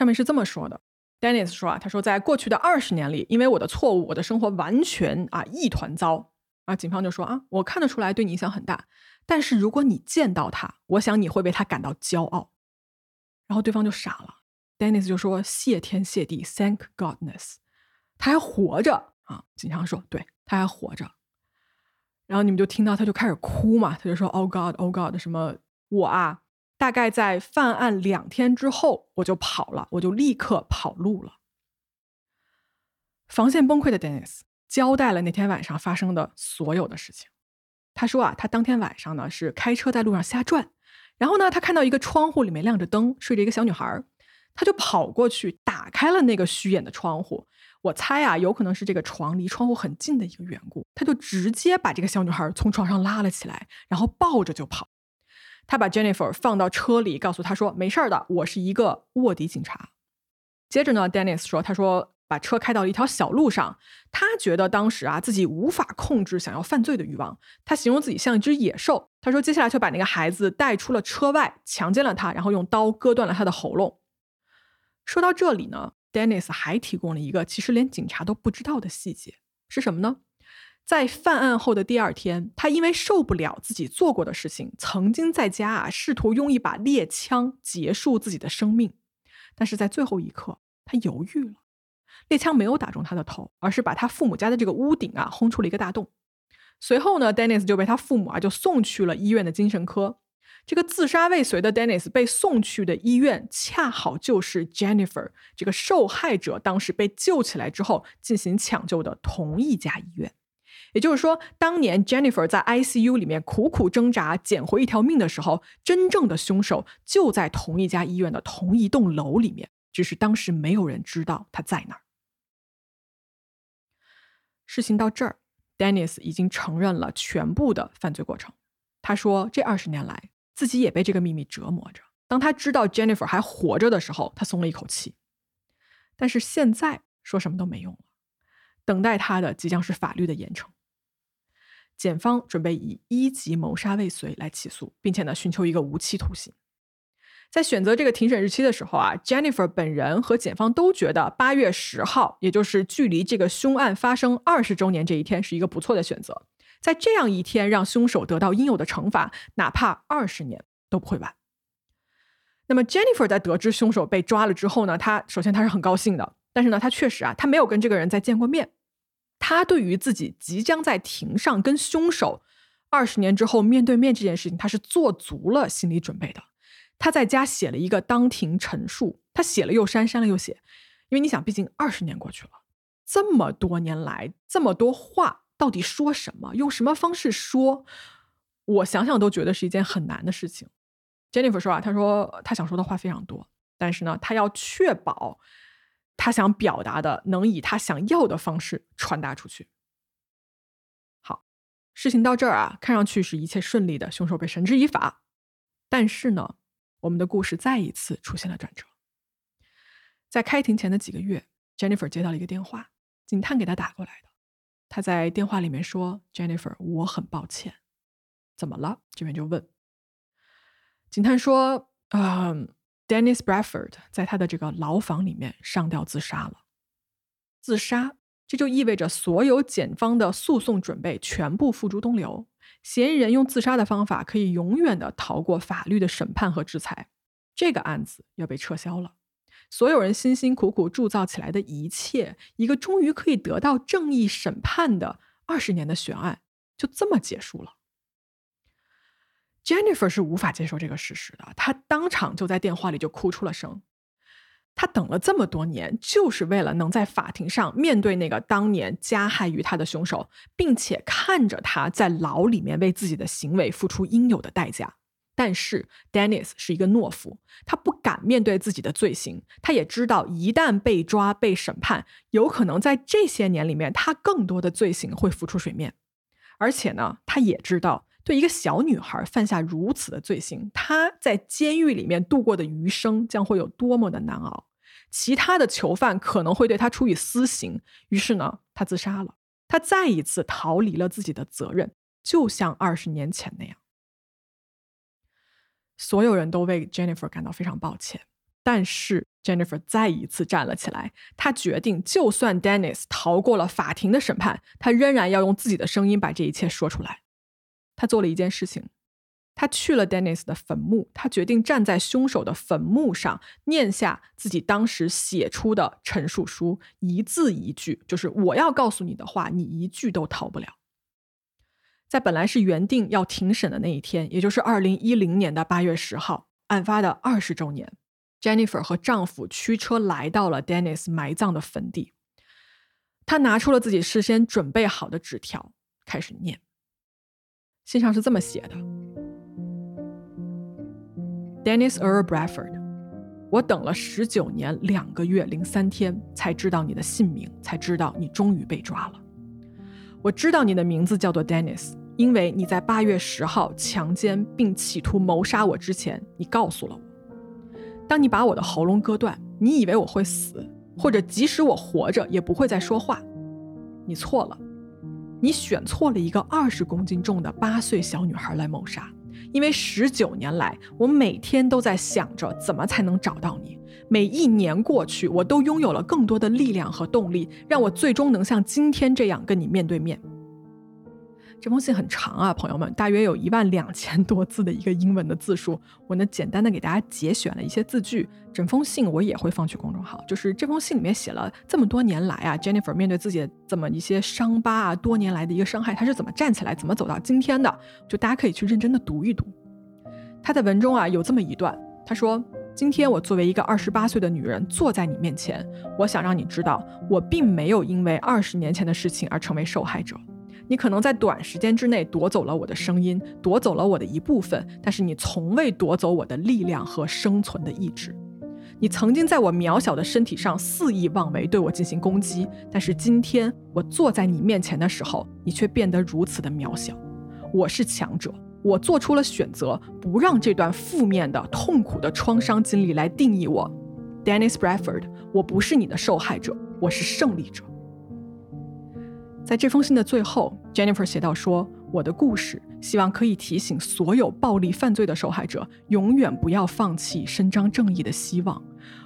上面是这么说的，Dennis 说啊，他说在过去的二十年里，因为我的错误，我的生活完全啊一团糟啊。警方就说啊，我看得出来对你影响很大，但是如果你见到他，我想你会为他感到骄傲。然后对方就傻了，Dennis 就说谢天谢地，Thank Godness。他还活着啊！警察说：“对，他还活着。”然后你们就听到他就开始哭嘛，他就说：“Oh God, Oh God，什么我啊，大概在犯案两天之后我就跑了，我就立刻跑路了。”防线崩溃的 Dennis 交代了那天晚上发生的所有的事情。他说啊，他当天晚上呢是开车在路上瞎转，然后呢他看到一个窗户里面亮着灯，睡着一个小女孩，他就跑过去打开了那个虚掩的窗户。我猜啊，有可能是这个床离窗户很近的一个缘故，他就直接把这个小女孩从床上拉了起来，然后抱着就跑。他把 Jennifer 放到车里，告诉他说没事的，我是一个卧底警察。接着呢，Dennis 说，他说。把车开到了一条小路上，他觉得当时啊自己无法控制想要犯罪的欲望。他形容自己像一只野兽。他说，接下来就把那个孩子带出了车外，强奸了他，然后用刀割断了他的喉咙。说到这里呢，Dennis 还提供了一个其实连警察都不知道的细节，是什么呢？在犯案后的第二天，他因为受不了自己做过的事情，曾经在家啊试图用一把猎枪结束自己的生命，但是在最后一刻，他犹豫了。猎枪没有打中他的头，而是把他父母家的这个屋顶啊轰出了一个大洞。随后呢，Dennis 就被他父母啊就送去了医院的精神科。这个自杀未遂的 Dennis 被送去的医院，恰好就是 Jennifer 这个受害者当时被救起来之后进行抢救的同一家医院。也就是说，当年 Jennifer 在 ICU 里面苦苦挣扎捡回一条命的时候，真正的凶手就在同一家医院的同一栋楼里面，只是当时没有人知道他在哪儿。事情到这儿，Dennis 已经承认了全部的犯罪过程。他说，这二十年来自己也被这个秘密折磨着。当他知道 Jennifer 还活着的时候，他松了一口气。但是现在说什么都没用了，等待他的即将是法律的严惩。检方准备以一级谋杀未遂来起诉，并且呢，寻求一个无期徒刑。在选择这个庭审日期的时候啊，Jennifer 本人和检方都觉得八月十号，也就是距离这个凶案发生二十周年这一天，是一个不错的选择。在这样一天，让凶手得到应有的惩罚，哪怕二十年都不会晚。那么，Jennifer 在得知凶手被抓了之后呢，他首先他是很高兴的，但是呢，他确实啊，他没有跟这个人再见过面。他对于自己即将在庭上跟凶手二十年之后面对面这件事情，他是做足了心理准备的。他在家写了一个当庭陈述，他写了又删，删了又写，因为你想，毕竟二十年过去了，这么多年来，这么多话到底说什么，用什么方式说，我想想都觉得是一件很难的事情。Jennifer 说啊，他说他想说的话非常多，但是呢，他要确保他想表达的能以他想要的方式传达出去。好，事情到这儿啊，看上去是一切顺利的，凶手被绳之以法，但是呢。我们的故事再一次出现了转折。在开庭前的几个月，Jennifer 接到了一个电话，警探给他打过来的。他在电话里面说：“Jennifer，我很抱歉，怎么了？”这边就问。警探说：“嗯，Dennis Bradford 在他的这个牢房里面上吊自杀了。自杀，这就意味着所有检方的诉讼准备全部付诸东流。”嫌疑人用自杀的方法可以永远的逃过法律的审判和制裁，这个案子要被撤销了。所有人辛辛苦苦铸造起来的一切，一个终于可以得到正义审判的二十年的悬案，就这么结束了。Jennifer 是无法接受这个事实的，她当场就在电话里就哭出了声。他等了这么多年，就是为了能在法庭上面对那个当年加害于他的凶手，并且看着他在牢里面为自己的行为付出应有的代价。但是，Dennis 是一个懦夫，他不敢面对自己的罪行。他也知道，一旦被抓、被审判，有可能在这些年里面，他更多的罪行会浮出水面。而且呢，他也知道，一个小女孩犯下如此的罪行，她在监狱里面度过的余生将会有多么的难熬。其他的囚犯可能会对她处以私刑，于是呢，她自杀了。他再一次逃离了自己的责任，就像二十年前那样。所有人都为 Jennifer 感到非常抱歉，但是 Jennifer 再一次站了起来。她决定，就算 Dennis 逃过了法庭的审判，他仍然要用自己的声音把这一切说出来。他做了一件事情，他去了 Dennis 的坟墓，他决定站在凶手的坟墓上，念下自己当时写出的陈述书，一字一句，就是我要告诉你的话，你一句都逃不了。在本来是原定要庭审的那一天，也就是二零一零年的八月十号，案发的二十周年，Jennifer 和丈夫驱车来到了 Dennis 埋葬的坟地，她拿出了自己事先准备好的纸条，开始念。信上是这么写的：Dennis Earl Bradford，我等了十九年两个月零三天才知道你的姓名，才知道你终于被抓了。我知道你的名字叫做 Dennis，因为你在八月十号强奸并企图谋杀我之前，你告诉了我。当你把我的喉咙割断，你以为我会死，或者即使我活着也不会再说话。你错了。你选错了一个二十公斤重的八岁小女孩来谋杀，因为十九年来，我每天都在想着怎么才能找到你。每一年过去，我都拥有了更多的力量和动力，让我最终能像今天这样跟你面对面。这封信很长啊，朋友们，大约有一万两千多字的一个英文的字数。我呢，简单的给大家节选了一些字句。整封信我也会放去公众号。就是这封信里面写了这么多年来啊，Jennifer 面对自己的这么一些伤疤啊，多年来的一个伤害，她是怎么站起来，怎么走到今天的？就大家可以去认真的读一读。他在文中啊有这么一段，他说：“今天我作为一个二十八岁的女人坐在你面前，我想让你知道，我并没有因为二十年前的事情而成为受害者。”你可能在短时间之内夺走了我的声音，夺走了我的一部分，但是你从未夺走我的力量和生存的意志。你曾经在我渺小的身体上肆意妄为，对我进行攻击，但是今天我坐在你面前的时候，你却变得如此的渺小。我是强者，我做出了选择，不让这段负面的、痛苦的创伤经历来定义我，Dennis Bradford。我不是你的受害者，我是胜利者。在这封信的最后，Jennifer 写道：“说我的故事，希望可以提醒所有暴力犯罪的受害者，永远不要放弃伸张正义的希望。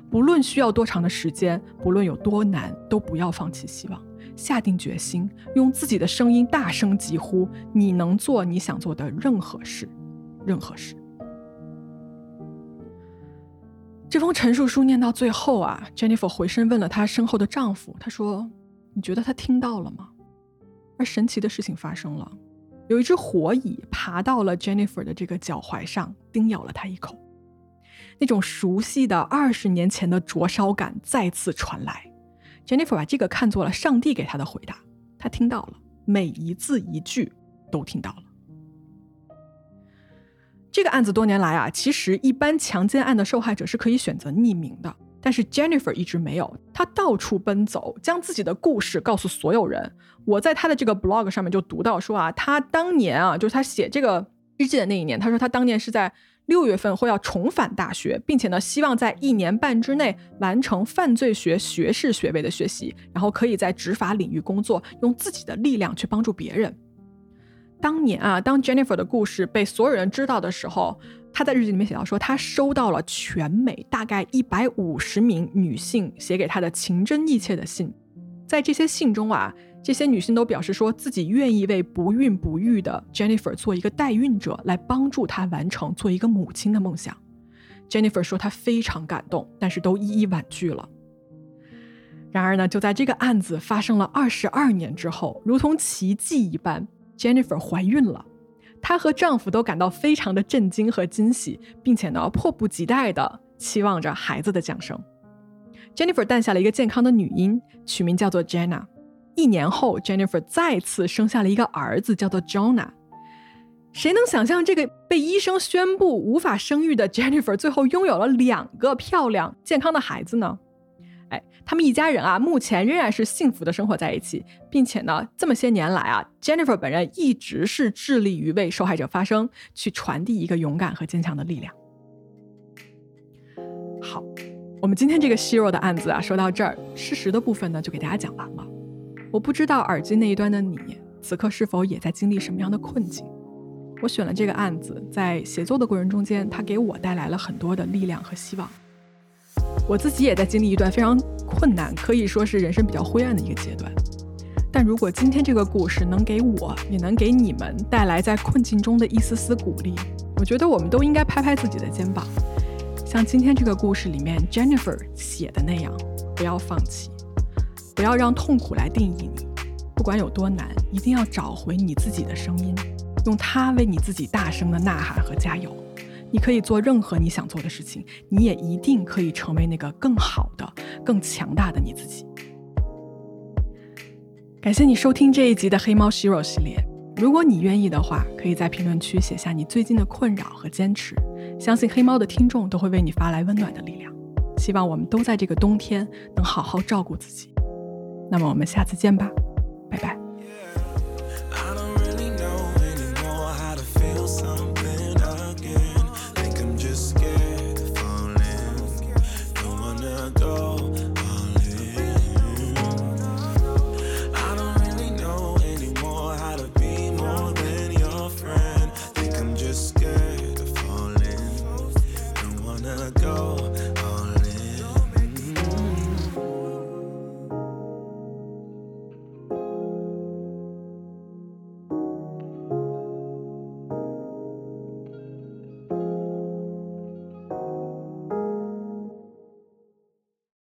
不论需要多长的时间，不论有多难，都不要放弃希望。下定决心，用自己的声音大声疾呼：你能做你想做的任何事，任何事。”这封陈述书念到最后啊，Jennifer 回身问了她身后的丈夫：“她说，你觉得他听到了吗？”而神奇的事情发生了，有一只火蚁爬到了 Jennifer 的这个脚踝上，叮咬了她一口。那种熟悉的二十年前的灼烧感再次传来。Jennifer 把这个看作了上帝给她的回答，她听到了，每一字一句都听到了。这个案子多年来啊，其实一般强奸案的受害者是可以选择匿名的。但是 Jennifer 一直没有，她到处奔走，将自己的故事告诉所有人。我在她的这个 blog 上面就读到说啊，她当年啊，就是她写这个日记的那一年，她说她当年是在六月份会要重返大学，并且呢，希望在一年半之内完成犯罪学学士学位的学习，然后可以在执法领域工作，用自己的力量去帮助别人。当年啊，当 Jennifer 的故事被所有人知道的时候。他在日记里面写到说，他收到了全美大概一百五十名女性写给他的情真意切的信，在这些信中啊，这些女性都表示说自己愿意为不孕不育的 Jennifer 做一个代孕者，来帮助她完成做一个母亲的梦想。Jennifer 说她非常感动，但是都一一婉拒了。然而呢，就在这个案子发生了二十二年之后，如同奇迹一般，Jennifer 怀孕了。她和丈夫都感到非常的震惊和惊喜，并且呢，迫不及待的期望着孩子的降生。Jennifer 诞下了一个健康的女婴，取名叫做 Jenna。一年后，Jennifer 再次生下了一个儿子，叫做 Jonah。谁能想象这个被医生宣布无法生育的 Jennifer 最后拥有了两个漂亮健康的孩子呢？他们一家人啊，目前仍然是幸福的生活在一起，并且呢，这么些年来啊，Jennifer 本人一直是致力于为受害者发声，去传递一个勇敢和坚强的力量。好，我们今天这个希 o 的案子啊，说到这儿，事实的部分呢，就给大家讲完了。我不知道耳机那一端的你，此刻是否也在经历什么样的困境？我选了这个案子，在写作的过程中间，它给我带来了很多的力量和希望。我自己也在经历一段非常困难，可以说是人生比较灰暗的一个阶段。但如果今天这个故事能给我，也能给你们带来在困境中的一丝丝鼓励，我觉得我们都应该拍拍自己的肩膀，像今天这个故事里面 Jennifer 写的那样，不要放弃，不要让痛苦来定义你。不管有多难，一定要找回你自己的声音，用它为你自己大声的呐喊和加油。你可以做任何你想做的事情，你也一定可以成为那个更好的、更强大的你自己。感谢你收听这一集的黑猫 Shiro 系列。如果你愿意的话，可以在评论区写下你最近的困扰和坚持，相信黑猫的听众都会为你发来温暖的力量。希望我们都在这个冬天能好好照顾自己。那么我们下次见吧，拜拜。